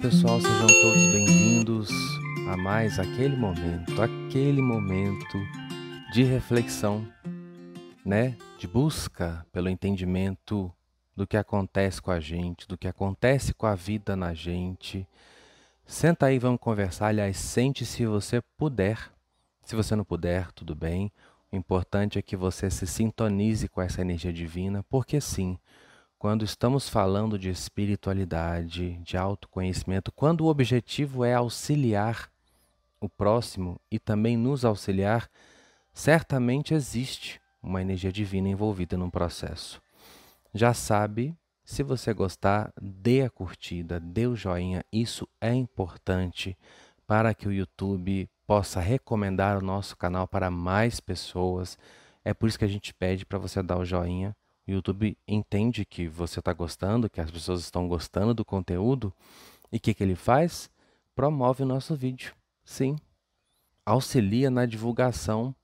pessoal, sejam todos bem-vindos a mais aquele momento, aquele momento de reflexão, né? De busca pelo entendimento do que acontece com a gente, do que acontece com a vida na gente. Senta aí, vamos conversar. Aliás, sente se você puder. Se você não puder, tudo bem. O importante é que você se sintonize com essa energia divina, porque sim, quando estamos falando de espiritualidade, de autoconhecimento, quando o objetivo é auxiliar o próximo e também nos auxiliar, certamente existe uma energia divina envolvida no processo. Já sabe, se você gostar, dê a curtida, dê o joinha, isso é importante para que o YouTube possa recomendar o nosso canal para mais pessoas. É por isso que a gente pede para você dar o joinha o YouTube entende que você está gostando, que as pessoas estão gostando do conteúdo, e o que, que ele faz? Promove o nosso vídeo. Sim. Auxilia na divulgação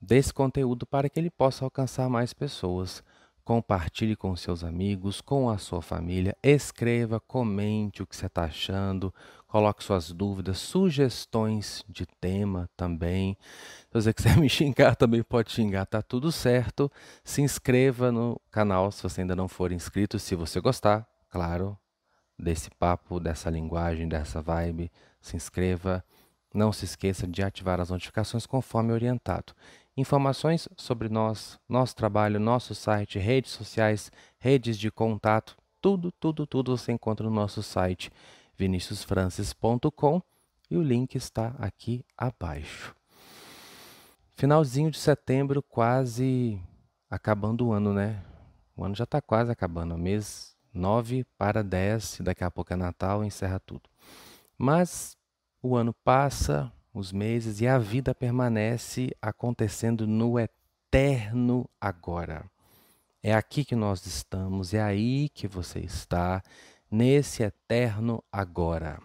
desse conteúdo para que ele possa alcançar mais pessoas. Compartilhe com seus amigos, com a sua família, escreva, comente o que você está achando, coloque suas dúvidas, sugestões de tema também. Se você quiser me xingar, também pode xingar, tá tudo certo. Se inscreva no canal se você ainda não for inscrito, se você gostar, claro, desse papo, dessa linguagem, dessa vibe, se inscreva. Não se esqueça de ativar as notificações conforme orientado. Informações sobre nós, nosso trabalho, nosso site, redes sociais, redes de contato, tudo, tudo, tudo você encontra no nosso site viniciusfrancis.com e o link está aqui abaixo. Finalzinho de setembro, quase acabando o ano, né? O ano já está quase acabando, mês 9 para 10, daqui a pouco é Natal, encerra tudo. Mas o ano passa, os meses e a vida permanece acontecendo no eterno agora. É aqui que nós estamos, é aí que você está, nesse eterno agora.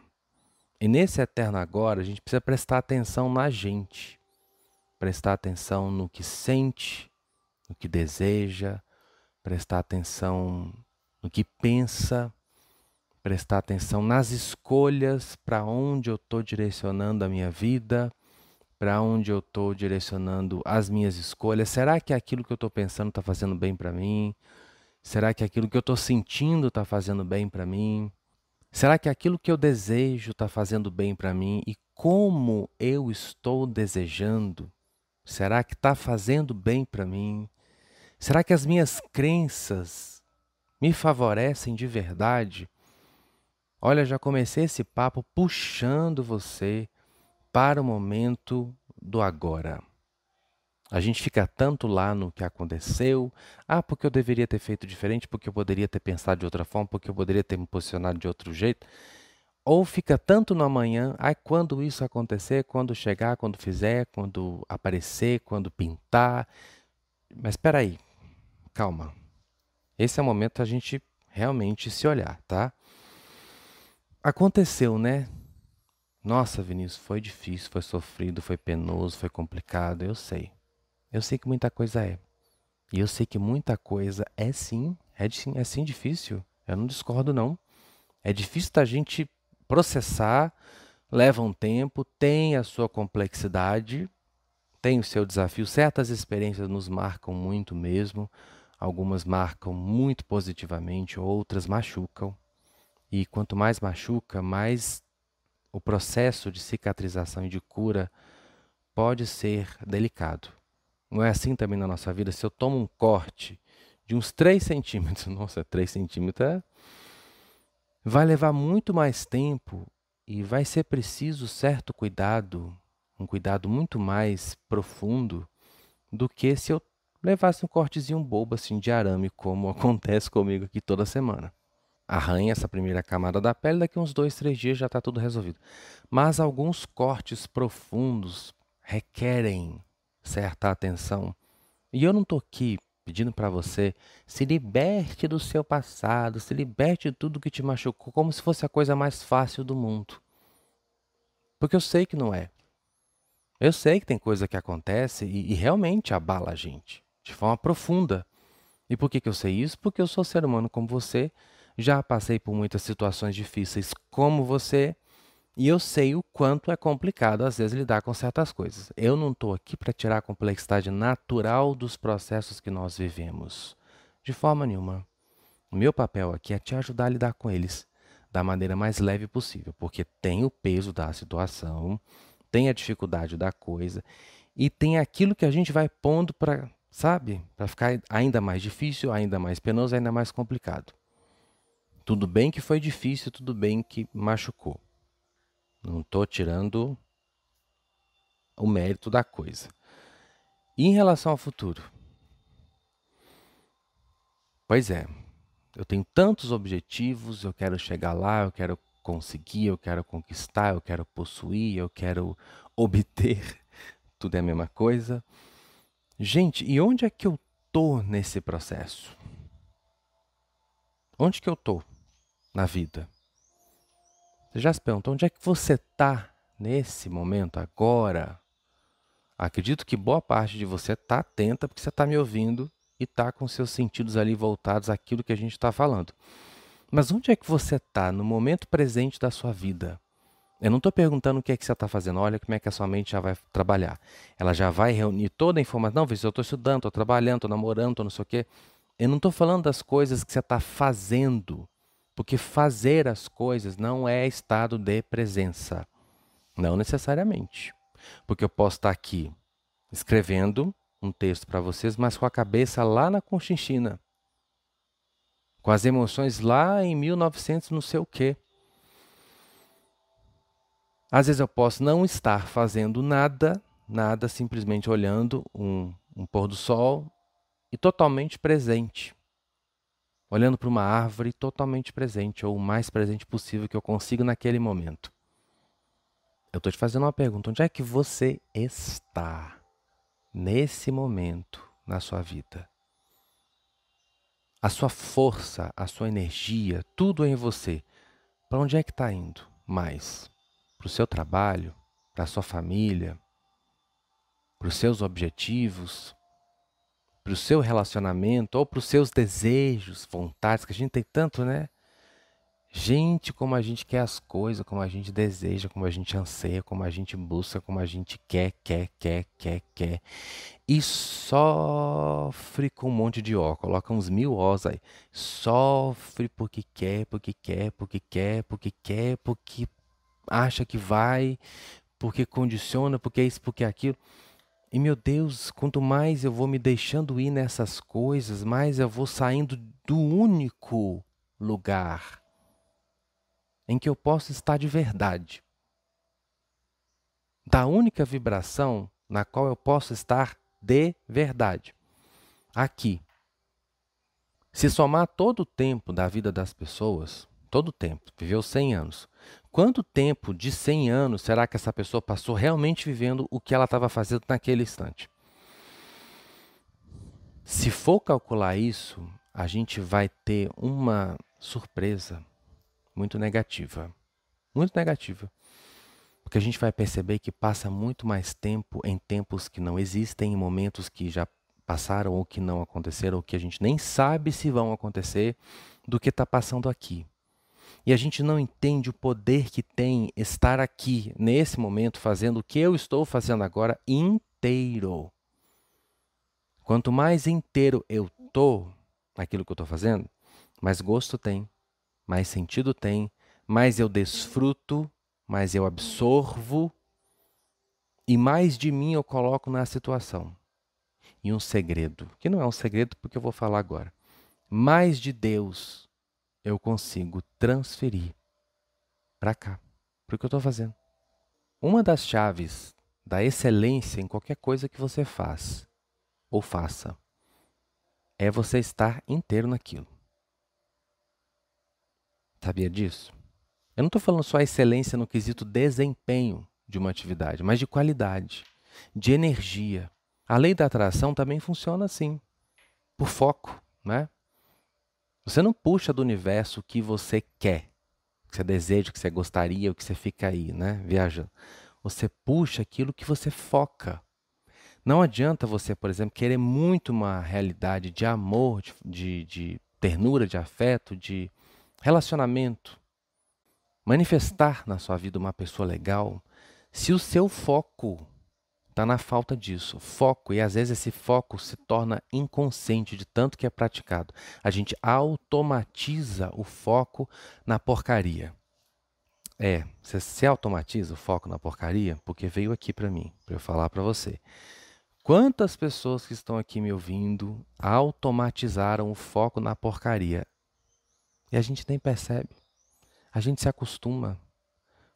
E nesse eterno agora, a gente precisa prestar atenção na gente, prestar atenção no que sente, no que deseja, prestar atenção no que pensa, prestar atenção nas escolhas, para onde eu estou direcionando a minha vida, para onde eu estou direcionando as minhas escolhas. Será que aquilo que eu estou pensando está fazendo bem para mim? Será que aquilo que eu estou sentindo está fazendo bem para mim? Será que aquilo que eu desejo está fazendo bem para mim? E como eu estou desejando? Será que está fazendo bem para mim? Será que as minhas crenças me favorecem de verdade? Olha, já comecei esse papo puxando você para o momento do agora. A gente fica tanto lá no que aconteceu, ah, porque eu deveria ter feito diferente, porque eu poderia ter pensado de outra forma, porque eu poderia ter me posicionado de outro jeito. Ou fica tanto no amanhã, ah, quando isso acontecer, quando chegar, quando fizer, quando aparecer, quando pintar. Mas espera aí, calma. Esse é o momento da gente realmente se olhar, tá? Aconteceu, né? Nossa, Vinícius, foi difícil, foi sofrido, foi penoso, foi complicado, eu sei. Eu sei que muita coisa é. E eu sei que muita coisa é sim, é sim, é sim difícil. Eu não discordo não. É difícil da gente processar, leva um tempo, tem a sua complexidade, tem o seu desafio. Certas experiências nos marcam muito mesmo. Algumas marcam muito positivamente, outras machucam. E quanto mais machuca, mais o processo de cicatrização e de cura pode ser delicado. Não é assim também na nossa vida? Se eu tomo um corte de uns 3 centímetros, nossa, 3 centímetros é... vai levar muito mais tempo e vai ser preciso certo cuidado, um cuidado muito mais profundo do que se eu levasse um cortezinho bobo assim de arame, como acontece comigo aqui toda semana. Arranha essa primeira camada da pele, daqui uns dois, três dias já está tudo resolvido. Mas alguns cortes profundos requerem certa atenção. E eu não estou aqui pedindo para você se liberte do seu passado, se liberte de tudo que te machucou, como se fosse a coisa mais fácil do mundo. Porque eu sei que não é. Eu sei que tem coisa que acontece e, e realmente abala a gente, de forma profunda. E por que, que eu sei isso? Porque eu sou ser humano como você, já passei por muitas situações difíceis como você, e eu sei o quanto é complicado às vezes lidar com certas coisas. Eu não estou aqui para tirar a complexidade natural dos processos que nós vivemos. De forma nenhuma. O meu papel aqui é te ajudar a lidar com eles da maneira mais leve possível, porque tem o peso da situação, tem a dificuldade da coisa e tem aquilo que a gente vai pondo para, sabe, para ficar ainda mais difícil, ainda mais penoso, ainda mais complicado. Tudo bem que foi difícil, tudo bem que machucou. Não estou tirando o mérito da coisa. E em relação ao futuro? Pois é, eu tenho tantos objetivos, eu quero chegar lá, eu quero conseguir, eu quero conquistar, eu quero possuir, eu quero obter. Tudo é a mesma coisa. Gente, e onde é que eu tô nesse processo? Onde que eu tô na vida? Você já se perguntou onde é que você está nesse momento, agora? Acredito que boa parte de você está atenta porque você está me ouvindo e está com seus sentidos ali voltados àquilo que a gente está falando. Mas onde é que você está no momento presente da sua vida? Eu não estou perguntando o que é que você está fazendo, olha como é que a sua mente já vai trabalhar. Ela já vai reunir toda a informação. Não, eu estou estudando, estou trabalhando, estou namorando, estou não sei o quê. Eu não estou falando das coisas que você está fazendo, porque fazer as coisas não é estado de presença. Não necessariamente. Porque eu posso estar aqui escrevendo um texto para vocês, mas com a cabeça lá na Conchinchina. Com as emoções lá em 1900 não sei o quê. Às vezes eu posso não estar fazendo nada, nada, simplesmente olhando um, um pôr do sol e totalmente presente. Olhando para uma árvore totalmente presente, ou o mais presente possível que eu consigo naquele momento. Eu estou te fazendo uma pergunta: onde é que você está? nesse momento na sua vida. A sua força, a sua energia, tudo em você. Para onde é que está indo mais? Para o seu trabalho? Para a sua família? Para os seus objetivos? Para o seu relacionamento? Ou para os seus desejos, vontades, que a gente tem tanto, né? Gente, como a gente quer as coisas, como a gente deseja, como a gente anseia, como a gente busca, como a gente quer, quer, quer, quer, quer. E sofre com um monte de ó. Coloca uns mil ós aí. Sofre porque quer, porque quer, porque quer, porque quer, porque acha que vai, porque condiciona, porque é isso, porque é aquilo. E meu Deus, quanto mais eu vou me deixando ir nessas coisas, mais eu vou saindo do único lugar em que eu posso estar de verdade. Da única vibração na qual eu posso estar de verdade. Aqui. Se somar todo o tempo da vida das pessoas, todo o tempo, viveu 100 anos. Quanto tempo de 100 anos será que essa pessoa passou realmente vivendo o que ela estava fazendo naquele instante? Se for calcular isso, a gente vai ter uma surpresa muito negativa. Muito negativa. Porque a gente vai perceber que passa muito mais tempo em tempos que não existem, em momentos que já passaram ou que não aconteceram, ou que a gente nem sabe se vão acontecer, do que está passando aqui. E a gente não entende o poder que tem estar aqui, nesse momento, fazendo o que eu estou fazendo agora inteiro. Quanto mais inteiro eu estou naquilo que eu estou fazendo, mais gosto tem, mais sentido tem, mais eu desfruto, mais eu absorvo e mais de mim eu coloco na situação. E um segredo, que não é um segredo porque eu vou falar agora. Mais de Deus eu consigo transferir para cá, para o que eu estou fazendo. Uma das chaves da excelência em qualquer coisa que você faz ou faça é você estar inteiro naquilo. Sabia disso? Eu não estou falando só excelência no quesito desempenho de uma atividade, mas de qualidade, de energia. A lei da atração também funciona assim, por foco, né? Você não puxa do universo o que você quer, o que você deseja, o que você gostaria, o que você fica aí, né? Viajando. Você puxa aquilo que você foca. Não adianta você, por exemplo, querer muito uma realidade de amor, de, de, de ternura, de afeto, de relacionamento, manifestar na sua vida uma pessoa legal, se o seu foco está na falta disso, foco, e às vezes esse foco se torna inconsciente de tanto que é praticado. A gente automatiza o foco na porcaria. É, você se automatiza o foco na porcaria porque veio aqui para mim, para eu falar para você. Quantas pessoas que estão aqui me ouvindo automatizaram o foco na porcaria? E a gente nem percebe. A gente se acostuma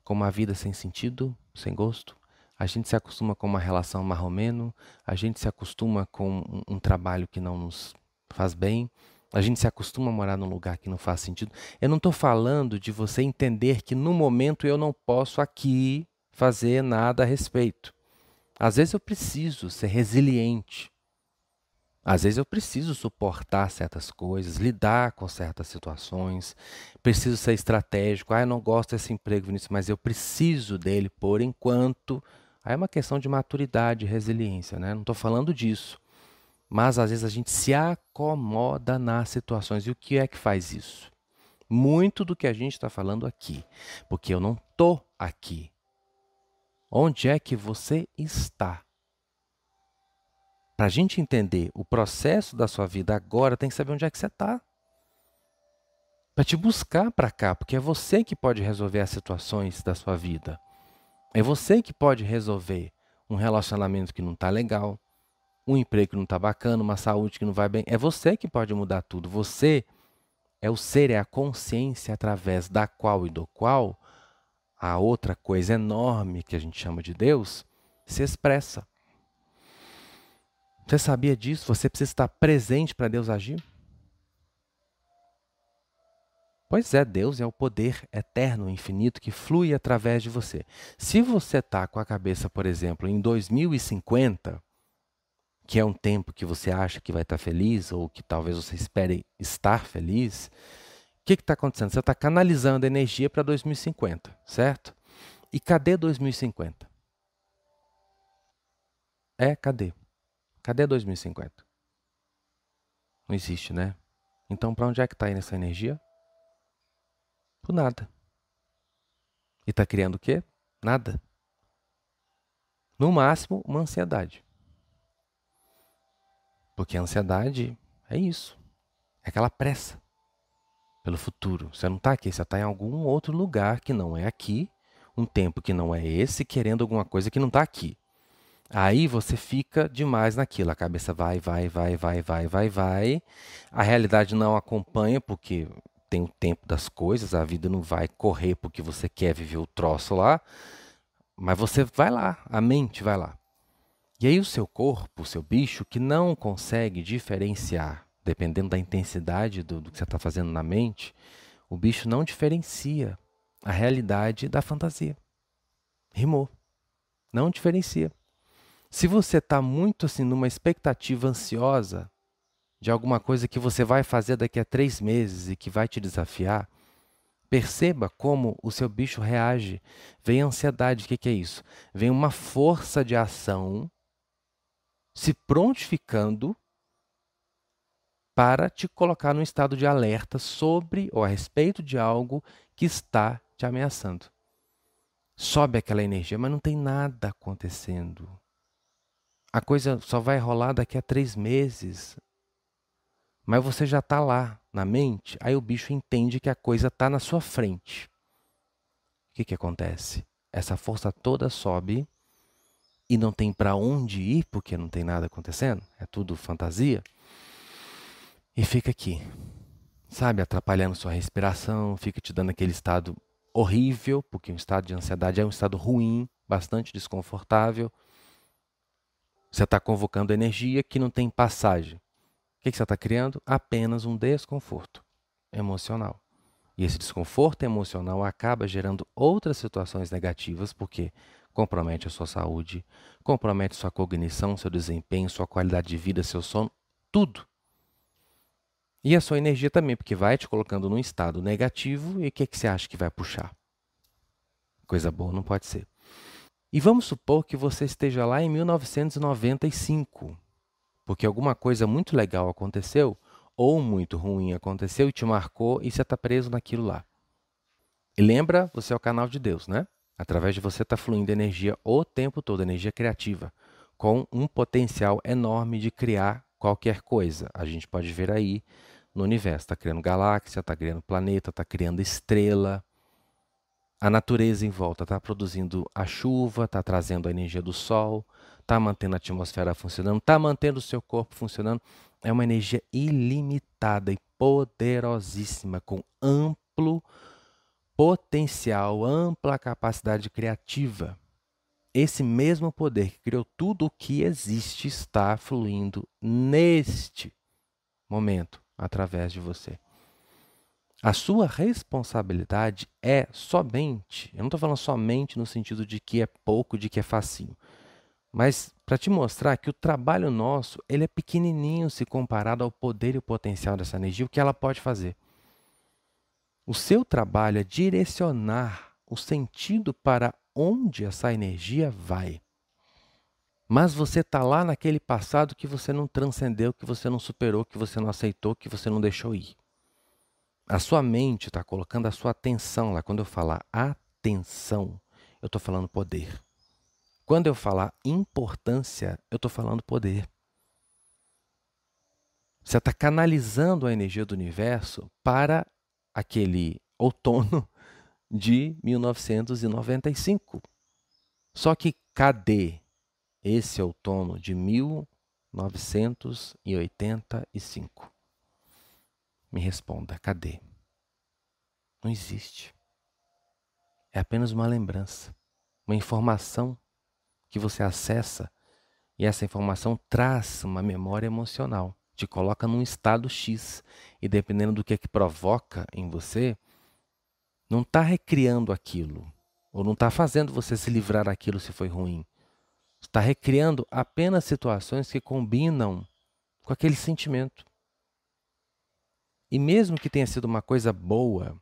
com uma vida sem sentido, sem gosto. A gente se acostuma com uma relação marromeno. A gente se acostuma com um, um trabalho que não nos faz bem. A gente se acostuma a morar num lugar que não faz sentido. Eu não estou falando de você entender que no momento eu não posso aqui fazer nada a respeito. Às vezes eu preciso ser resiliente. Às vezes eu preciso suportar certas coisas, lidar com certas situações, preciso ser estratégico. Ah, eu não gosto desse emprego, Vinícius, mas eu preciso dele por enquanto. Aí é uma questão de maturidade, resiliência, né? Não estou falando disso. Mas às vezes a gente se acomoda nas situações. E o que é que faz isso? Muito do que a gente está falando aqui. Porque eu não estou aqui. Onde é que você está? Para a gente entender o processo da sua vida agora, tem que saber onde é que você está. Para te buscar para cá, porque é você que pode resolver as situações da sua vida. É você que pode resolver um relacionamento que não está legal, um emprego que não está bacana, uma saúde que não vai bem. É você que pode mudar tudo. Você é o ser, é a consciência através da qual e do qual a outra coisa enorme que a gente chama de Deus se expressa. Você sabia disso? Você precisa estar presente para Deus agir? Pois é, Deus é o poder eterno, infinito, que flui através de você. Se você está com a cabeça, por exemplo, em 2050, que é um tempo que você acha que vai estar feliz, ou que talvez você espere estar feliz, o que está acontecendo? Você está canalizando energia para 2050, certo? E cadê 2050? É, cadê? Cadê 2050? Não existe, né? Então, para onde é que está indo essa energia? Por nada. E está criando o quê? Nada. No máximo, uma ansiedade. Porque a ansiedade é isso. É aquela pressa pelo futuro. Você não está aqui, você está em algum outro lugar que não é aqui, um tempo que não é esse, querendo alguma coisa que não está aqui. Aí você fica demais naquilo, a cabeça vai, vai, vai, vai, vai, vai, vai. A realidade não acompanha porque tem o tempo das coisas, a vida não vai correr porque você quer viver o troço lá, mas você vai lá, a mente vai lá. E aí o seu corpo, o seu bicho, que não consegue diferenciar, dependendo da intensidade do, do que você está fazendo na mente, o bicho não diferencia a realidade da fantasia. Rimou. Não diferencia. Se você está muito assim numa expectativa ansiosa de alguma coisa que você vai fazer daqui a três meses e que vai te desafiar, perceba como o seu bicho reage. Vem ansiedade, o que, que é isso? Vem uma força de ação se prontificando para te colocar num estado de alerta sobre ou a respeito de algo que está te ameaçando. Sobe aquela energia, mas não tem nada acontecendo a coisa só vai rolar daqui a três meses. Mas você já está lá na mente, aí o bicho entende que a coisa está na sua frente. O que, que acontece? Essa força toda sobe e não tem para onde ir porque não tem nada acontecendo, é tudo fantasia. E fica aqui, sabe, atrapalhando sua respiração, fica te dando aquele estado horrível, porque um estado de ansiedade é um estado ruim, bastante desconfortável. Você está convocando energia que não tem passagem. Que, que você está criando? Apenas um desconforto emocional. E esse desconforto emocional acaba gerando outras situações negativas, porque compromete a sua saúde, compromete sua cognição, seu desempenho, sua qualidade de vida, seu sono, tudo. E a sua energia também, porque vai te colocando num estado negativo e o que, que você acha que vai puxar? Coisa boa não pode ser. E vamos supor que você esteja lá em 1995, porque alguma coisa muito legal aconteceu, ou muito ruim aconteceu e te marcou e você está preso naquilo lá. E lembra, você é o canal de Deus, né? Através de você está fluindo energia o tempo todo, energia criativa, com um potencial enorme de criar qualquer coisa. A gente pode ver aí no universo, está criando galáxia, está criando planeta, está criando estrela. A natureza em volta está produzindo a chuva, está trazendo a energia do sol, está mantendo a atmosfera funcionando, está mantendo o seu corpo funcionando. É uma energia ilimitada e poderosíssima, com amplo potencial, ampla capacidade criativa. Esse mesmo poder que criou tudo o que existe está fluindo neste momento através de você. A sua responsabilidade é somente, eu não estou falando somente no sentido de que é pouco, de que é facinho, mas para te mostrar que o trabalho nosso ele é pequenininho se comparado ao poder e o potencial dessa energia, o que ela pode fazer. O seu trabalho é direcionar o sentido para onde essa energia vai. Mas você está lá naquele passado que você não transcendeu, que você não superou, que você não aceitou, que você não deixou ir. A sua mente está colocando a sua atenção lá. Quando eu falar atenção, eu estou falando poder. Quando eu falar importância, eu estou falando poder. Você está canalizando a energia do universo para aquele outono de 1995. Só que cadê esse outono de 1985? Me responda, cadê? Não existe. É apenas uma lembrança, uma informação que você acessa e essa informação traz uma memória emocional te coloca num estado X. E dependendo do que, é que provoca em você, não está recriando aquilo. Ou não está fazendo você se livrar daquilo se foi ruim. Está recriando apenas situações que combinam com aquele sentimento. E mesmo que tenha sido uma coisa boa,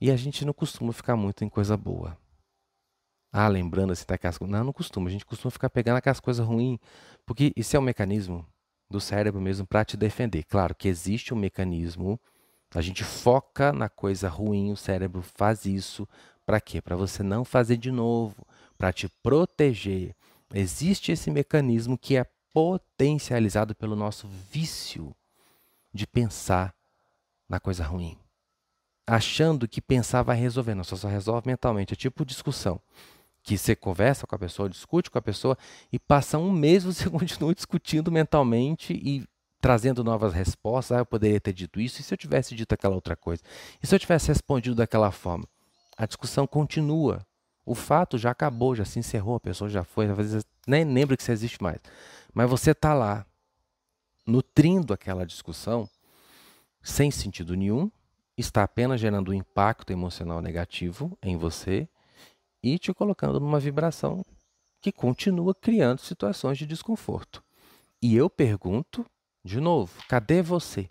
e a gente não costuma ficar muito em coisa boa. Ah, lembrando assim daquelas coisas. Não, não costuma. A gente costuma ficar pegando aquelas coisas ruins, porque isso é um mecanismo do cérebro mesmo para te defender. Claro que existe um mecanismo, a gente foca na coisa ruim, o cérebro faz isso para quê? Para você não fazer de novo, para te proteger. Existe esse mecanismo que é potencializado pelo nosso vício de pensar na coisa ruim. Achando que pensar vai resolver, não, só resolve mentalmente. É tipo discussão que você conversa com a pessoa, discute com a pessoa e passa um mês você continua discutindo mentalmente e trazendo novas respostas. Ah, eu poderia ter dito isso, e se eu tivesse dito aquela outra coisa? E se eu tivesse respondido daquela forma? A discussão continua. O fato já acabou, já se encerrou, a pessoa já foi, às vezes nem lembra que você existe mais. Mas você está lá, nutrindo aquela discussão, sem sentido nenhum, está apenas gerando um impacto emocional negativo em você e te colocando numa vibração que continua criando situações de desconforto. E eu pergunto, de novo, cadê você?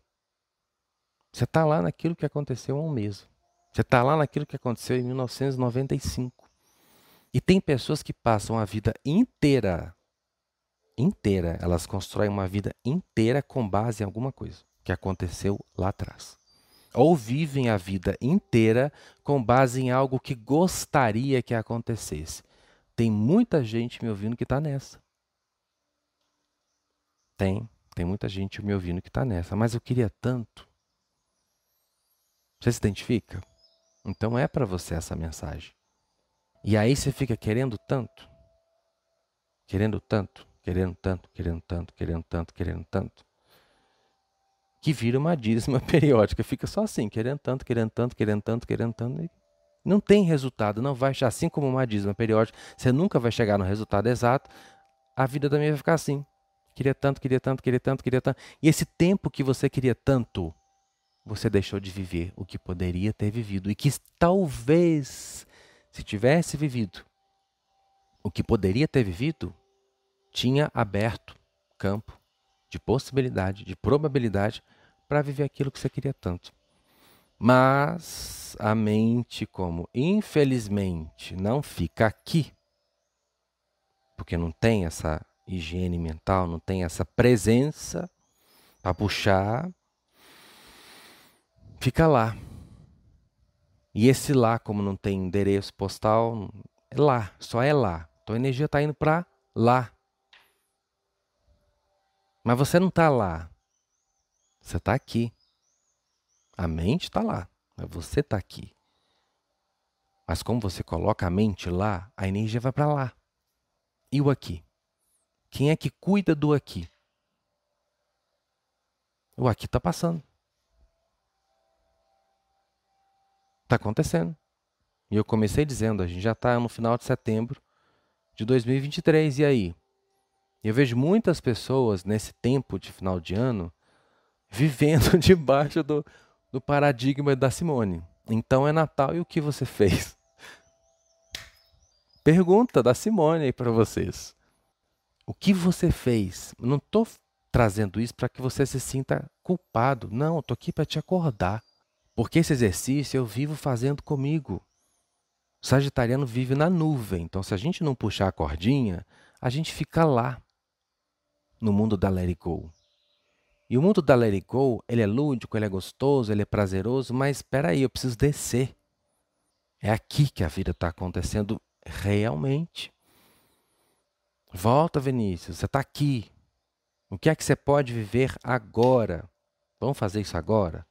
Você está lá naquilo que aconteceu há um mês. Você está lá naquilo que aconteceu em 1995. E tem pessoas que passam a vida inteira, inteira, elas constroem uma vida inteira com base em alguma coisa que aconteceu lá atrás ou vivem a vida inteira com base em algo que gostaria que acontecesse. Tem muita gente me ouvindo que está nessa. Tem, tem muita gente me ouvindo que está nessa. Mas eu queria tanto. Você se identifica? Então é para você essa mensagem. E aí você fica querendo tanto, querendo tanto, querendo tanto, querendo tanto, querendo tanto, querendo tanto que vira uma dízima periódica. Fica só assim, querendo tanto, querendo tanto, querendo tanto, querendo tanto. Não tem resultado, não vai, assim como uma dízima periódica, você nunca vai chegar no resultado exato. A vida também vai ficar assim. Queria tanto, queria tanto, queria tanto, queria tanto. E esse tempo que você queria tanto, você deixou de viver o que poderia ter vivido e que talvez, se tivesse vivido o que poderia ter vivido, tinha aberto campo de possibilidade, de probabilidade para viver aquilo que você queria tanto. Mas a mente, como infelizmente não fica aqui, porque não tem essa higiene mental, não tem essa presença Para puxar, fica lá. E esse lá, como não tem endereço postal, é lá, só é lá. Então a energia está indo para lá. Mas você não está lá. Você está aqui. A mente está lá, mas você está aqui. Mas como você coloca a mente lá, a energia vai para lá. E o aqui? Quem é que cuida do aqui? O aqui está passando. Está acontecendo. E eu comecei dizendo, a gente já está no final de setembro de 2023. E aí? Eu vejo muitas pessoas nesse tempo de final de ano vivendo debaixo do, do paradigma da Simone. Então é Natal e o que você fez? Pergunta da Simone aí para vocês. O que você fez? não estou trazendo isso para que você se sinta culpado. Não, estou aqui para te acordar. Porque esse exercício eu vivo fazendo comigo. O Sagitariano vive na nuvem, então se a gente não puxar a cordinha, a gente fica lá, no mundo da Let It Go. E o mundo da Let It Go, ele é lúdico, ele é gostoso, ele é prazeroso, mas espera aí, eu preciso descer. É aqui que a vida está acontecendo realmente. Volta, Vinícius, você está aqui. O que é que você pode viver agora? Vamos fazer isso agora?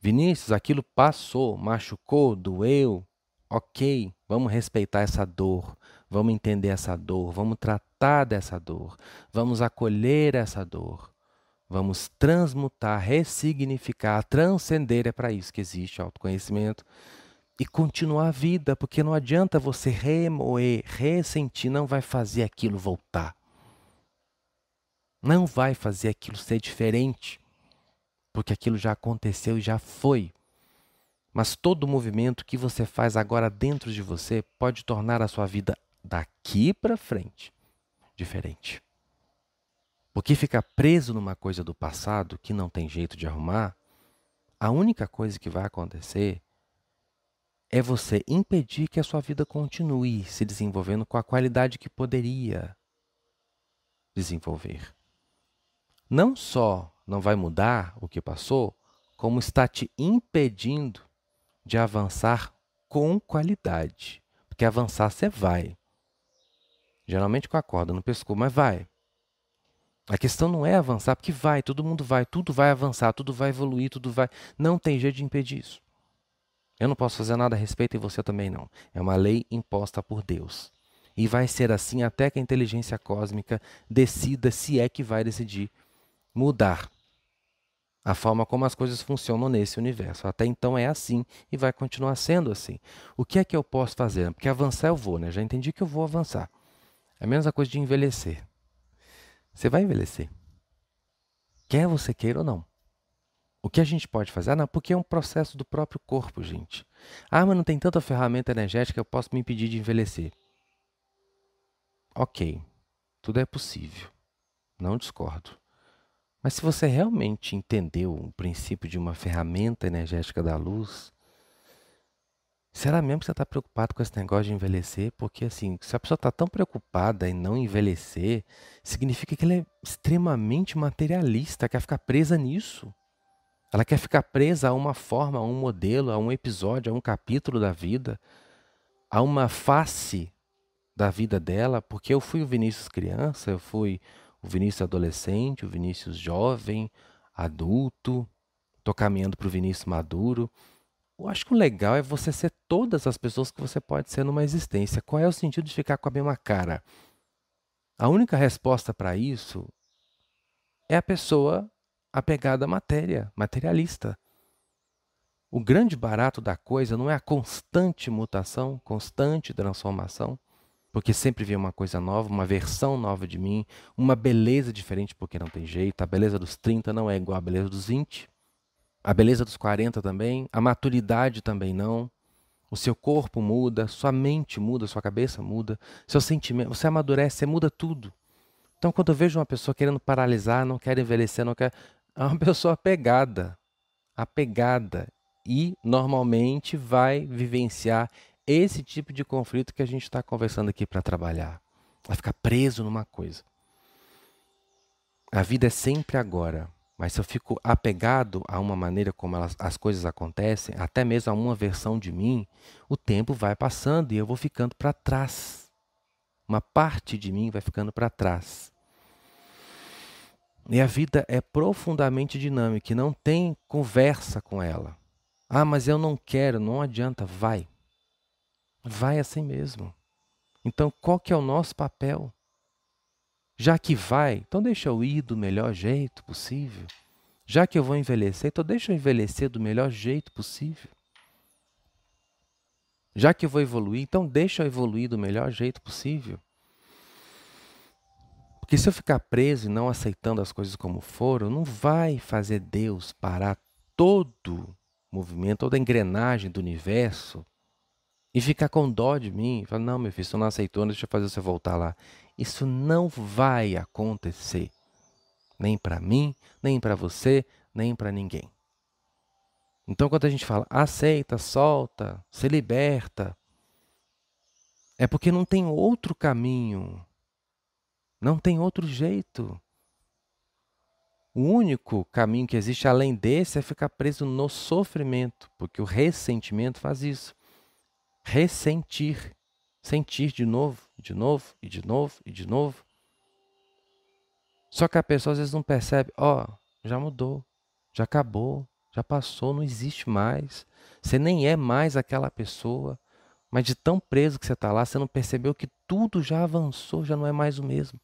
Vinícius, aquilo passou, machucou, doeu. Ok, vamos respeitar essa dor, vamos entender essa dor, vamos tratar dessa dor, vamos acolher essa dor, vamos transmutar, ressignificar, transcender. É para isso que existe autoconhecimento e continuar a vida, porque não adianta você remoer, ressentir, não vai fazer aquilo voltar. Não vai fazer aquilo ser diferente porque aquilo já aconteceu e já foi. Mas todo movimento que você faz agora dentro de você pode tornar a sua vida daqui para frente diferente. Porque ficar preso numa coisa do passado que não tem jeito de arrumar, a única coisa que vai acontecer é você impedir que a sua vida continue se desenvolvendo com a qualidade que poderia desenvolver. Não só não vai mudar o que passou, como está te impedindo de avançar com qualidade. Porque avançar você vai. Geralmente com a corda no pescoço, mas vai. A questão não é avançar, porque vai, todo mundo vai, tudo vai avançar, tudo vai evoluir, tudo vai. Não tem jeito de impedir isso. Eu não posso fazer nada a respeito e você também não. É uma lei imposta por Deus. E vai ser assim até que a inteligência cósmica decida se é que vai decidir mudar a forma como as coisas funcionam nesse universo. Até então é assim e vai continuar sendo assim. O que é que eu posso fazer? Porque avançar eu vou, né? Já entendi que eu vou avançar. É a mesma coisa de envelhecer. Você vai envelhecer. Quer você queira ou não. O que a gente pode fazer? Ah, não, porque é um processo do próprio corpo, gente. Ah, mas não tem tanta ferramenta energética, eu posso me impedir de envelhecer. Ok, tudo é possível. Não discordo. Mas se você realmente entendeu o princípio de uma ferramenta energética da luz, será mesmo que você está preocupado com esse negócio de envelhecer? Porque assim, se a pessoa está tão preocupada em não envelhecer, significa que ela é extremamente materialista, quer ficar presa nisso. Ela quer ficar presa a uma forma, a um modelo, a um episódio, a um capítulo da vida, a uma face da vida dela, porque eu fui o Vinícius criança, eu fui o Vinícius adolescente, o Vinícius jovem, adulto, estou caminhando para o Vinícius maduro. Eu acho que o legal é você ser todas as pessoas que você pode ser numa existência. Qual é o sentido de ficar com a mesma cara? A única resposta para isso é a pessoa apegada à matéria, materialista. O grande barato da coisa não é a constante mutação, constante transformação, porque sempre vem uma coisa nova, uma versão nova de mim, uma beleza diferente, porque não tem jeito. A beleza dos 30 não é igual à beleza dos 20. A beleza dos 40 também, a maturidade também não. O seu corpo muda, sua mente muda, sua cabeça muda, seu sentimento, você amadurece, você muda tudo. Então, quando eu vejo uma pessoa querendo paralisar, não quer envelhecer, não quer. É uma pessoa apegada. Apegada. E normalmente vai vivenciar esse tipo de conflito que a gente está conversando aqui para trabalhar. Vai ficar preso numa coisa. A vida é sempre agora. Mas se eu fico apegado a uma maneira como elas, as coisas acontecem, até mesmo a uma versão de mim, o tempo vai passando e eu vou ficando para trás. Uma parte de mim vai ficando para trás. E a vida é profundamente dinâmica e não tem conversa com ela. Ah, mas eu não quero, não adianta, vai. Vai assim mesmo. Então, qual que é o nosso papel? Já que vai, então deixa eu ir do melhor jeito possível. Já que eu vou envelhecer, então deixa eu envelhecer do melhor jeito possível. Já que eu vou evoluir, então deixa eu evoluir do melhor jeito possível. Porque se eu ficar preso e não aceitando as coisas como foram, não vai fazer Deus parar todo o movimento, toda a engrenagem do universo e ficar com dó de mim. Falar, não, meu filho, você não aceitou, deixa eu fazer você voltar lá. Isso não vai acontecer. Nem para mim, nem para você, nem para ninguém. Então, quando a gente fala aceita, solta, se liberta, é porque não tem outro caminho. Não tem outro jeito. O único caminho que existe além desse é ficar preso no sofrimento, porque o ressentimento faz isso. Ressentir, sentir de novo, de novo e de novo e de novo. Só que a pessoa às vezes não percebe, ó, oh, já mudou, já acabou, já passou, não existe mais. Você nem é mais aquela pessoa. Mas de tão preso que você está lá, você não percebeu que tudo já avançou, já não é mais o mesmo.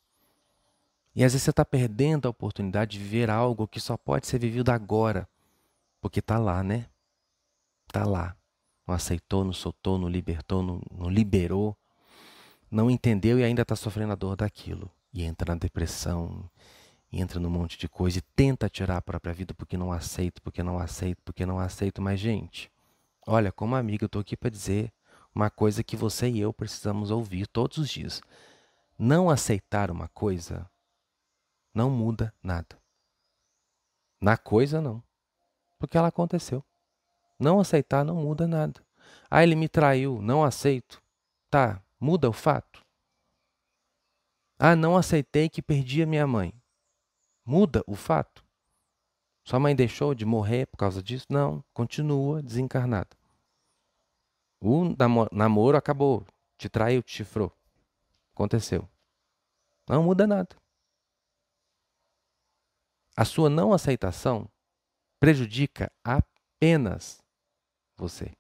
E às vezes você está perdendo a oportunidade de viver algo que só pode ser vivido agora. Porque está lá, né? Está lá. Não aceitou, não soltou, não libertou, não, não liberou. Não entendeu e ainda está sofrendo a dor daquilo. E entra na depressão, entra num monte de coisa e tenta tirar a própria vida porque não aceito, porque não aceito, porque não aceito. Mas, gente, olha, como amigo, eu estou aqui para dizer uma coisa que você e eu precisamos ouvir todos os dias. Não aceitar uma coisa não muda nada. Na coisa, não. Porque ela aconteceu. Não aceitar não muda nada. Ah, ele me traiu, não aceito. Tá, muda o fato. Ah, não aceitei que perdi a minha mãe muda o fato? Sua mãe deixou de morrer por causa disso? Não, continua desencarnada. O namoro acabou, te traiu, te chifrou. Aconteceu. Não muda nada. A sua não aceitação prejudica apenas você.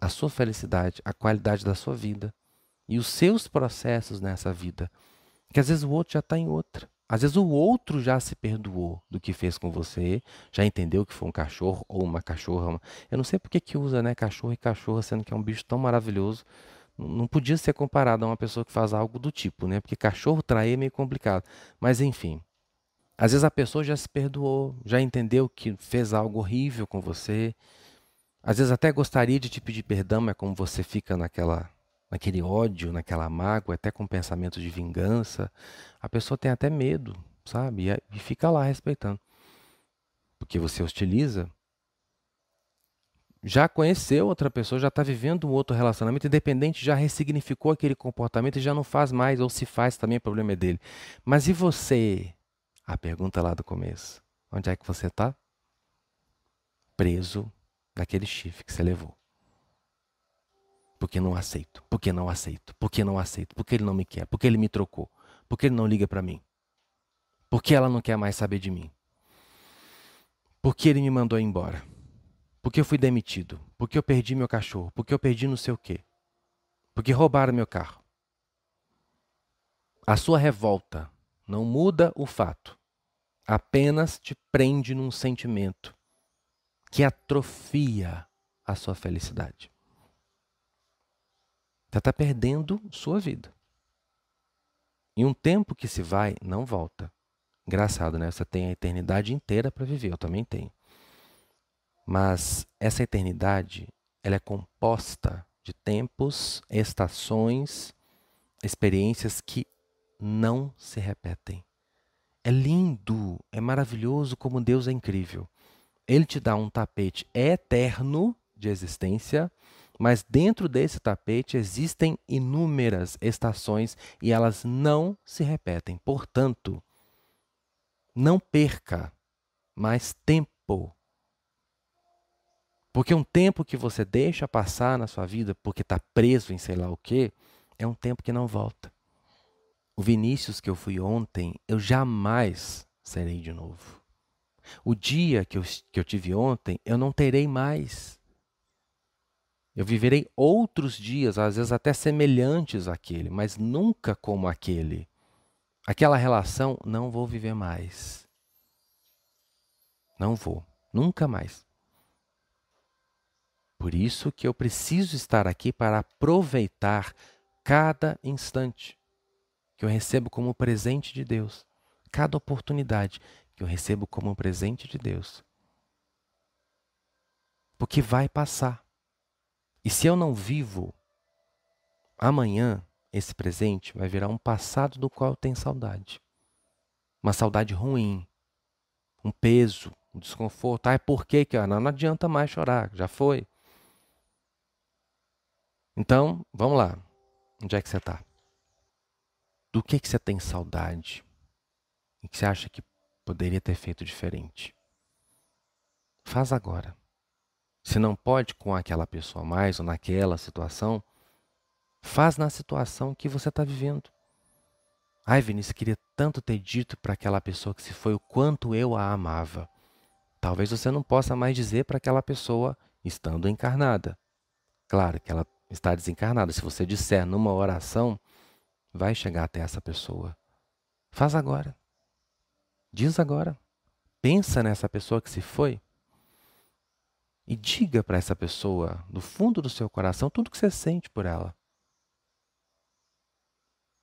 A sua felicidade, a qualidade da sua vida e os seus processos nessa vida. Que às vezes o outro já está em outra. Às vezes o outro já se perdoou do que fez com você, já entendeu que foi um cachorro ou uma cachorra. Eu não sei por que, que usa né, cachorro e cachorra, sendo que é um bicho tão maravilhoso. Não podia ser comparado a uma pessoa que faz algo do tipo, né? Porque cachorro trair é meio complicado. Mas enfim. Às vezes a pessoa já se perdoou, já entendeu que fez algo horrível com você. Às vezes até gostaria de te pedir perdão, mas como você fica naquela naquele ódio, naquela mágoa, até com pensamento de vingança, a pessoa tem até medo, sabe? E, fica lá respeitando. Porque você hostiliza. Já conheceu outra pessoa, já está vivendo um outro relacionamento, independente, já ressignificou aquele comportamento e já não faz mais, ou se faz também, o problema é dele. Mas e você? A pergunta lá do começo. Onde é que você está? Preso naquele chifre que você levou. Porque não aceito, porque não aceito, porque não aceito, porque ele não me quer, porque ele me trocou, porque ele não liga para mim, porque ela não quer mais saber de mim, porque ele me mandou embora, porque eu fui demitido, porque eu perdi meu cachorro, porque eu perdi não sei o quê, porque roubaram meu carro. A sua revolta não muda o fato, apenas te prende num sentimento que atrofia a sua felicidade. Você está perdendo sua vida. E um tempo que se vai, não volta. Engraçado, né? Você tem a eternidade inteira para viver, eu também tenho. Mas essa eternidade, ela é composta de tempos, estações, experiências que não se repetem. É lindo, é maravilhoso como Deus é incrível. Ele te dá um tapete eterno de existência mas dentro desse tapete existem inúmeras estações e elas não se repetem. Portanto, não perca mais tempo. Porque um tempo que você deixa passar na sua vida porque está preso em sei lá o quê, é um tempo que não volta. O Vinícius que eu fui ontem, eu jamais serei de novo. O dia que eu, que eu tive ontem, eu não terei mais. Eu viverei outros dias, às vezes até semelhantes àquele, mas nunca como aquele. Aquela relação não vou viver mais. Não vou, nunca mais. Por isso que eu preciso estar aqui para aproveitar cada instante que eu recebo como presente de Deus, cada oportunidade que eu recebo como presente de Deus. Porque vai passar. E se eu não vivo amanhã, esse presente vai virar um passado do qual eu tenho saudade. Uma saudade ruim, um peso, um desconforto. Ah, é por que que não, não adianta mais chorar, já foi. Então, vamos lá. Onde é que você está? Do que que você tem saudade? E que você acha que poderia ter feito diferente? Faz agora. Se não pode com aquela pessoa mais ou naquela situação, faz na situação que você está vivendo. Ai, Vinícius, queria tanto ter dito para aquela pessoa que se foi o quanto eu a amava. Talvez você não possa mais dizer para aquela pessoa estando encarnada. Claro que ela está desencarnada. Se você disser numa oração, vai chegar até essa pessoa. Faz agora. Diz agora. Pensa nessa pessoa que se foi e diga para essa pessoa, do fundo do seu coração, tudo que você sente por ela.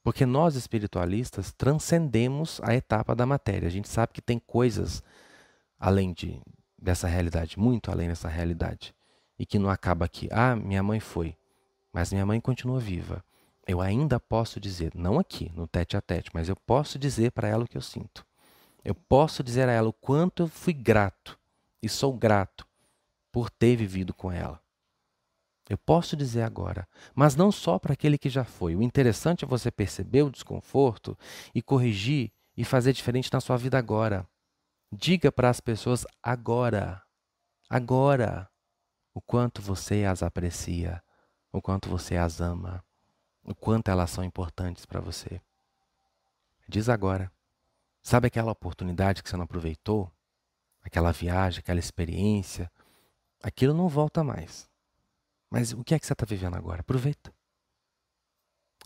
Porque nós espiritualistas transcendemos a etapa da matéria. A gente sabe que tem coisas além de, dessa realidade, muito além dessa realidade, e que não acaba aqui. Ah, minha mãe foi, mas minha mãe continua viva. Eu ainda posso dizer, não aqui, no tete a tete, mas eu posso dizer para ela o que eu sinto. Eu posso dizer a ela o quanto eu fui grato e sou grato por ter vivido com ela. Eu posso dizer agora, mas não só para aquele que já foi. O interessante é você perceber o desconforto e corrigir e fazer diferente na sua vida agora. Diga para as pessoas agora, agora, o quanto você as aprecia, o quanto você as ama, o quanto elas são importantes para você. Diz agora. Sabe aquela oportunidade que você não aproveitou? Aquela viagem, aquela experiência, Aquilo não volta mais. Mas o que é que você está vivendo agora? Aproveita.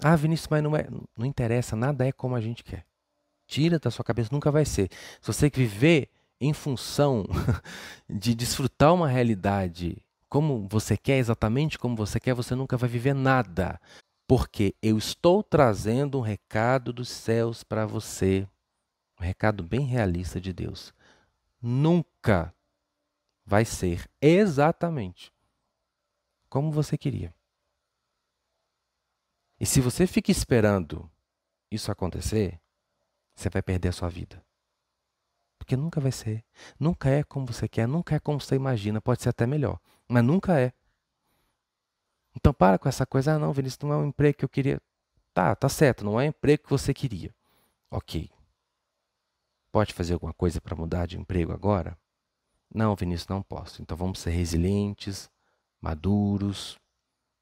Ah, Vinícius, mas não, é, não interessa, nada é como a gente quer. Tira da sua cabeça, nunca vai ser. Se você viver em função de desfrutar uma realidade como você quer, exatamente como você quer, você nunca vai viver nada. Porque eu estou trazendo um recado dos céus para você. Um recado bem realista de Deus. Nunca vai ser exatamente como você queria. E se você fica esperando isso acontecer, você vai perder a sua vida. Porque nunca vai ser. Nunca é como você quer, nunca é como você imagina. Pode ser até melhor, mas nunca é. Então para com essa coisa, ah não, Vinícius, não é um emprego que eu queria. Tá, tá certo, não é um emprego que você queria. Ok. Pode fazer alguma coisa para mudar de emprego agora? Não, Vinícius, não posso. Então vamos ser resilientes, maduros.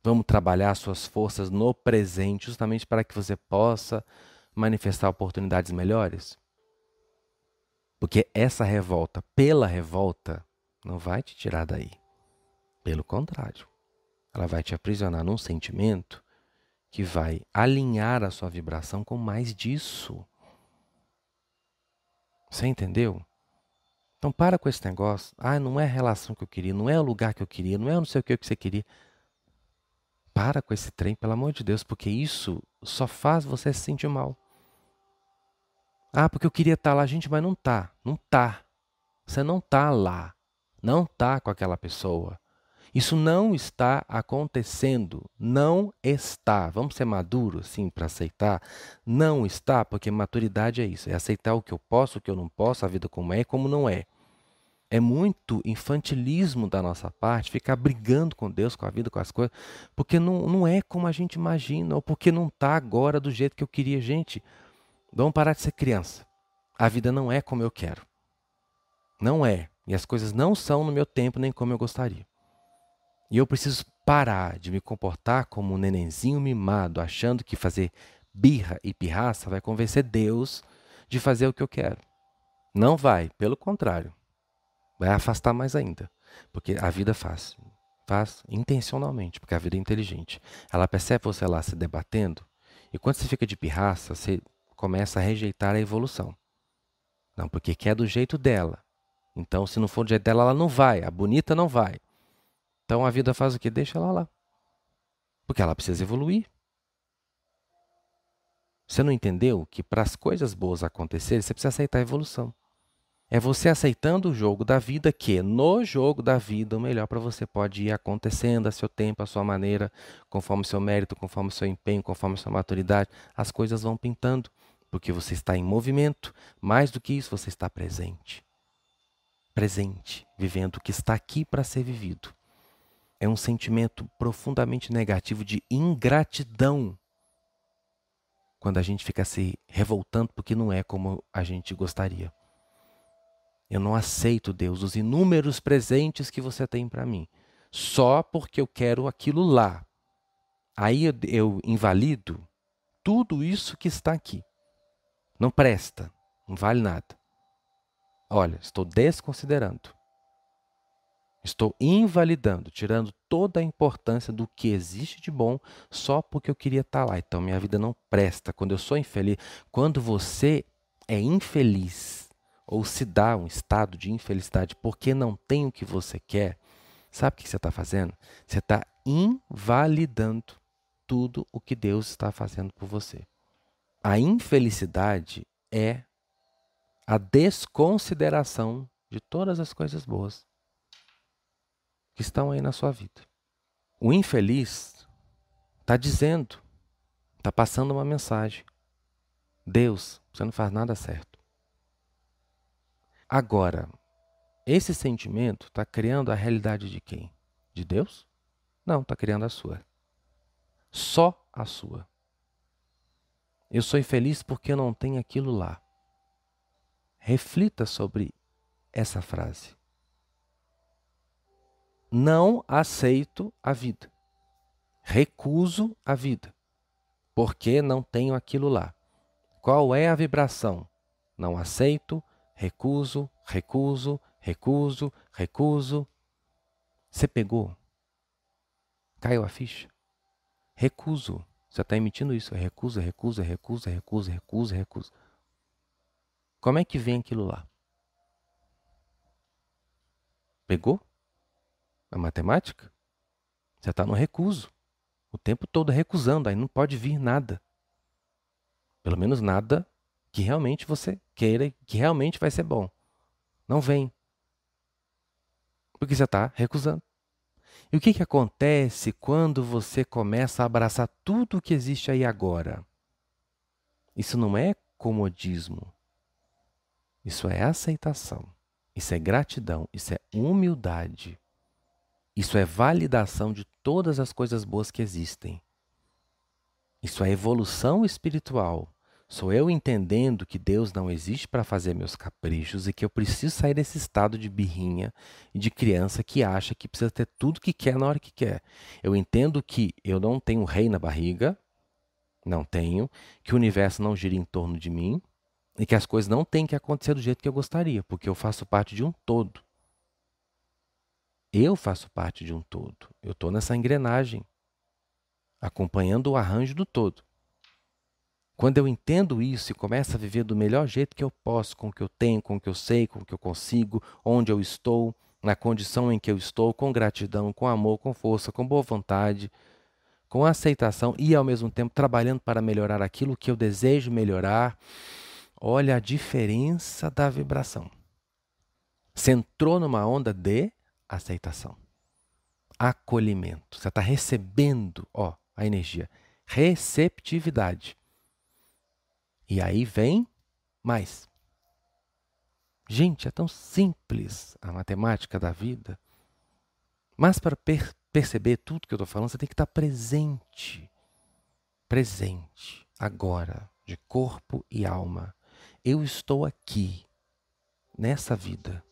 Vamos trabalhar suas forças no presente, justamente para que você possa manifestar oportunidades melhores. Porque essa revolta, pela revolta, não vai te tirar daí. Pelo contrário, ela vai te aprisionar num sentimento que vai alinhar a sua vibração com mais disso. Você entendeu? Então para com esse negócio. Ah, não é a relação que eu queria, não é o lugar que eu queria, não é não sei o que você queria. Para com esse trem, pelo amor de Deus, porque isso só faz você se sentir mal. Ah, porque eu queria estar lá, gente, mas não tá, não tá. Você não tá lá, não tá com aquela pessoa. Isso não está acontecendo, não está. Vamos ser maduros, sim, para aceitar? Não está, porque maturidade é isso, é aceitar o que eu posso, o que eu não posso, a vida como é e como não é é muito infantilismo da nossa parte ficar brigando com Deus, com a vida, com as coisas, porque não, não é como a gente imagina, ou porque não está agora do jeito que eu queria. Gente, vamos parar de ser criança. A vida não é como eu quero. Não é. E as coisas não são no meu tempo nem como eu gostaria. E eu preciso parar de me comportar como um nenenzinho mimado, achando que fazer birra e pirraça vai convencer Deus de fazer o que eu quero. Não vai, pelo contrário. Vai afastar mais ainda. Porque a vida faz. Faz intencionalmente, porque a vida é inteligente. Ela percebe você lá se debatendo, e quando você fica de pirraça, você começa a rejeitar a evolução. Não, porque quer do jeito dela. Então, se não for do jeito dela, ela não vai. A bonita não vai. Então a vida faz o que? Deixa ela lá. Porque ela precisa evoluir. Você não entendeu que para as coisas boas acontecerem, você precisa aceitar a evolução. É você aceitando o jogo da vida que, no jogo da vida, o melhor para você pode ir acontecendo a seu tempo, a sua maneira, conforme o seu mérito, conforme o seu empenho, conforme a sua maturidade. As coisas vão pintando, porque você está em movimento. Mais do que isso, você está presente. Presente, vivendo o que está aqui para ser vivido. É um sentimento profundamente negativo de ingratidão quando a gente fica se revoltando porque não é como a gente gostaria. Eu não aceito, Deus, os inúmeros presentes que você tem para mim, só porque eu quero aquilo lá. Aí eu, eu invalido tudo isso que está aqui. Não presta, não vale nada. Olha, estou desconsiderando. Estou invalidando, tirando toda a importância do que existe de bom só porque eu queria estar lá. Então minha vida não presta. Quando eu sou infeliz, quando você é infeliz, ou se dá um estado de infelicidade porque não tem o que você quer, sabe o que você está fazendo? Você está invalidando tudo o que Deus está fazendo por você. A infelicidade é a desconsideração de todas as coisas boas que estão aí na sua vida. O infeliz está dizendo, está passando uma mensagem: Deus, você não faz nada certo. Agora, esse sentimento está criando a realidade de quem? De Deus? Não, está criando a sua. Só a sua. Eu sou infeliz porque não tenho aquilo lá. Reflita sobre essa frase. Não aceito a vida. Recuso a vida. Porque não tenho aquilo lá. Qual é a vibração? Não aceito, recuso, recuso, recuso, recuso. Você pegou? Caiu a ficha? Recuso. Você está emitindo isso. Recusa, recusa, recusa, recusa, recusa, recusa. Como é que vem aquilo lá? Pegou? A matemática? Você está no recuso. O tempo todo recusando, aí não pode vir nada. Pelo menos nada que realmente você queira, que realmente vai ser bom. Não vem. Porque você está recusando. E o que, que acontece quando você começa a abraçar tudo o que existe aí agora? Isso não é comodismo. Isso é aceitação. Isso é gratidão. Isso é humildade. Isso é validação de todas as coisas boas que existem. Isso é evolução espiritual. Sou eu entendendo que Deus não existe para fazer meus caprichos e que eu preciso sair desse estado de birrinha e de criança que acha que precisa ter tudo que quer na hora que quer. Eu entendo que eu não tenho rei na barriga, não tenho, que o universo não gira em torno de mim e que as coisas não têm que acontecer do jeito que eu gostaria, porque eu faço parte de um todo. Eu faço parte de um todo. Eu estou nessa engrenagem, acompanhando o arranjo do todo. Quando eu entendo isso e começo a viver do melhor jeito que eu posso, com o que eu tenho, com o que eu sei, com o que eu consigo, onde eu estou, na condição em que eu estou, com gratidão, com amor, com força, com boa vontade, com aceitação e ao mesmo tempo trabalhando para melhorar aquilo que eu desejo melhorar, olha a diferença da vibração. Você entrou numa onda de aceitação, acolhimento. Você está recebendo, ó, a energia, receptividade. E aí vem mais. Gente, é tão simples a matemática da vida. Mas para per perceber tudo que eu estou falando, você tem que estar presente. Presente, agora, de corpo e alma. Eu estou aqui, nessa vida.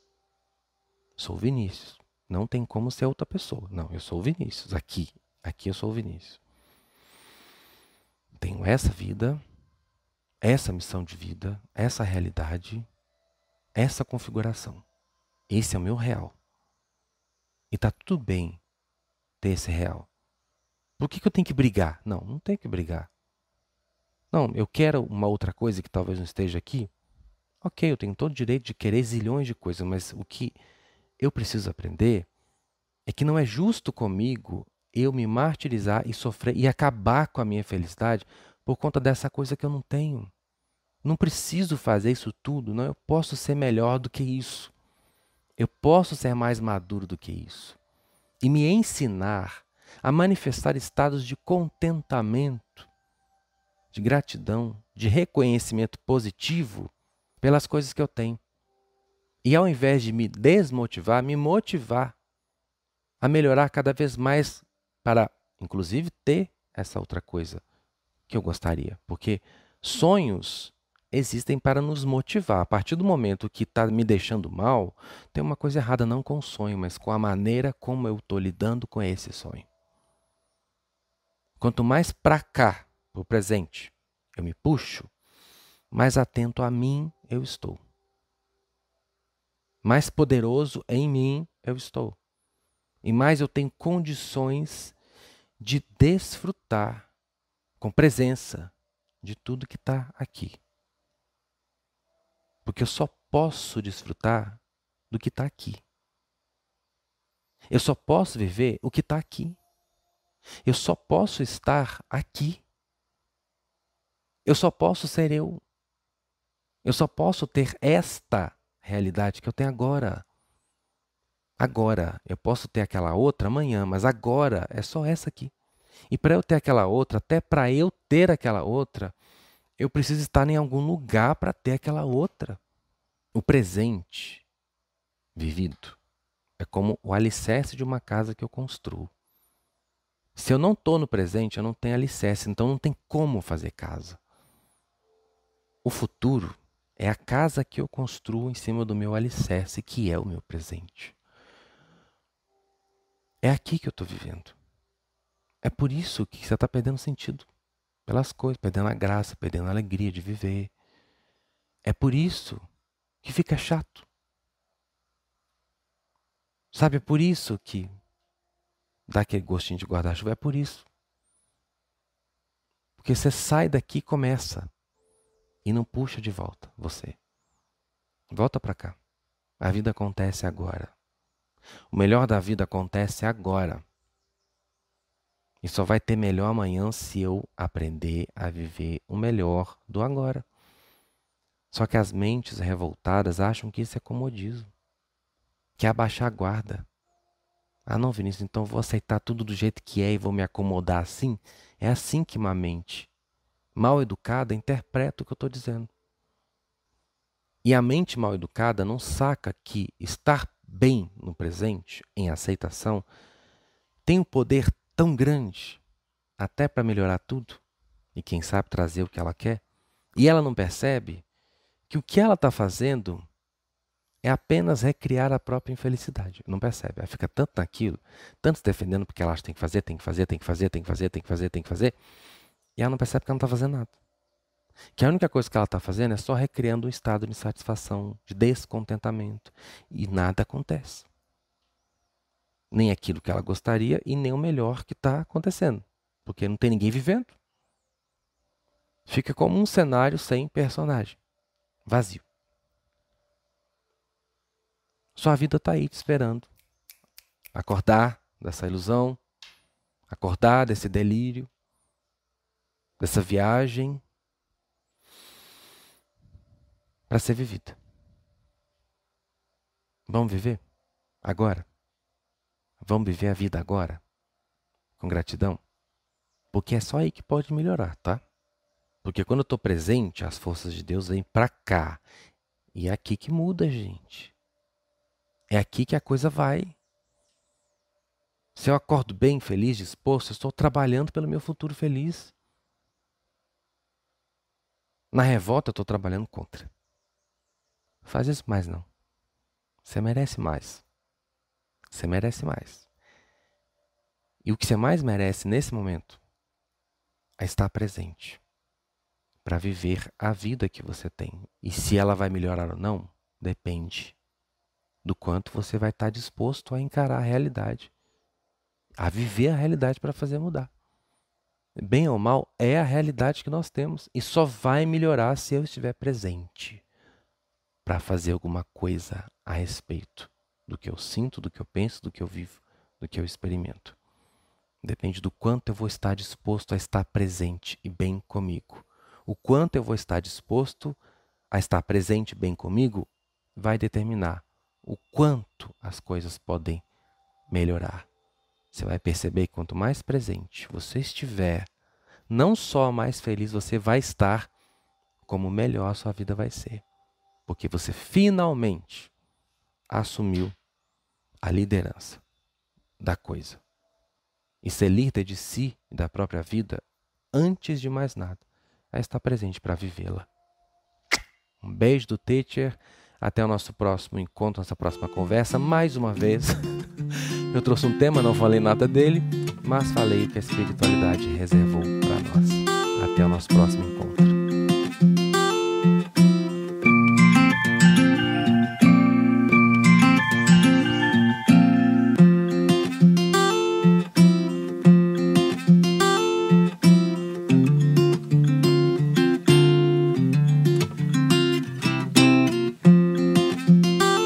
sou Vinícius. Não tem como ser outra pessoa. Não, eu sou Vinícius. Aqui, aqui eu sou Vinícius. Tenho essa vida, essa missão de vida, essa realidade, essa configuração. Esse é o meu real. E tá tudo bem ter esse real. Por que, que eu tenho que brigar? Não, não tenho que brigar. Não, eu quero uma outra coisa que talvez não esteja aqui. Ok, eu tenho todo o direito de querer zilhões de coisas, mas o que eu preciso aprender é que não é justo comigo eu me martirizar e sofrer e acabar com a minha felicidade por conta dessa coisa que eu não tenho. Não preciso fazer isso tudo, não. Eu posso ser melhor do que isso. Eu posso ser mais maduro do que isso. E me ensinar a manifestar estados de contentamento, de gratidão, de reconhecimento positivo pelas coisas que eu tenho. E ao invés de me desmotivar, me motivar a melhorar cada vez mais para, inclusive, ter essa outra coisa que eu gostaria. Porque sonhos existem para nos motivar. A partir do momento que está me deixando mal, tem uma coisa errada não com o sonho, mas com a maneira como eu estou lidando com esse sonho. Quanto mais para cá, para o presente, eu me puxo, mais atento a mim eu estou mais poderoso em mim eu estou. E mais eu tenho condições de desfrutar com presença de tudo que está aqui. Porque eu só posso desfrutar do que está aqui. Eu só posso viver o que está aqui. Eu só posso estar aqui. Eu só posso ser eu. Eu só posso ter esta realidade que eu tenho agora. Agora, eu posso ter aquela outra amanhã, mas agora é só essa aqui. E para eu ter aquela outra, até para eu ter aquela outra, eu preciso estar em algum lugar para ter aquela outra. O presente vivido é como o alicerce de uma casa que eu construo. Se eu não estou no presente, eu não tenho alicerce, então não tem como fazer casa. O futuro é a casa que eu construo em cima do meu alicerce, que é o meu presente. É aqui que eu estou vivendo. É por isso que você está perdendo sentido. Pelas coisas, perdendo a graça, perdendo a alegria de viver. É por isso que fica chato. Sabe, é por isso que dá aquele gostinho de guarda-chuva. É por isso. Porque você sai daqui e começa e não puxa de volta você. Volta para cá. A vida acontece agora. O melhor da vida acontece agora. E só vai ter melhor amanhã se eu aprender a viver o melhor do agora. Só que as mentes revoltadas acham que isso é comodismo, que é abaixar a guarda. Ah, não, Vinícius, então vou aceitar tudo do jeito que é e vou me acomodar assim? É assim que uma mente mal educada interpreta o que eu estou dizendo. E a mente mal educada não saca que estar bem no presente, em aceitação, tem um poder tão grande, até para melhorar tudo, e quem sabe trazer o que ela quer, e ela não percebe que o que ela está fazendo é apenas recriar a própria infelicidade. Não percebe. Ela fica tanto naquilo, tanto se defendendo porque ela acha que tem que fazer, tem que fazer, tem que fazer, tem que fazer, tem que fazer, tem que fazer, e ela não percebe que ela não está fazendo nada. Que a única coisa que ela está fazendo é só recriando um estado de insatisfação, de descontentamento. E nada acontece. Nem aquilo que ela gostaria e nem o melhor que está acontecendo. Porque não tem ninguém vivendo. Fica como um cenário sem personagem. Vazio. Sua vida está aí te esperando. Acordar dessa ilusão. Acordar desse delírio dessa viagem para ser vivida. Vamos viver agora? Vamos viver a vida agora? Com gratidão? Porque é só aí que pode melhorar, tá? Porque quando eu estou presente, as forças de Deus vêm para cá. E é aqui que muda, gente. É aqui que a coisa vai. Se eu acordo bem, feliz, disposto, eu estou trabalhando pelo meu futuro feliz. Na revolta eu estou trabalhando contra. Faz isso mais não. Você merece mais. Você merece mais. E o que você mais merece nesse momento é estar presente para viver a vida que você tem. E se ela vai melhorar ou não, depende do quanto você vai estar disposto a encarar a realidade, a viver a realidade para fazer mudar. Bem ou mal, é a realidade que nós temos e só vai melhorar se eu estiver presente para fazer alguma coisa a respeito do que eu sinto, do que eu penso, do que eu vivo, do que eu experimento. Depende do quanto eu vou estar disposto a estar presente e bem comigo. O quanto eu vou estar disposto a estar presente bem comigo vai determinar o quanto as coisas podem melhorar. Você vai perceber que quanto mais presente você estiver, não só mais feliz você vai estar, como melhor a sua vida vai ser. Porque você finalmente assumiu a liderança da coisa. E ser líder de si e da própria vida, antes de mais nada, é estar presente para vivê-la. Um beijo do teacher. Até o nosso próximo encontro, nossa próxima conversa. Mais uma vez, eu trouxe um tema, não falei nada dele, mas falei que a espiritualidade reservou para nós. Até o nosso próximo encontro.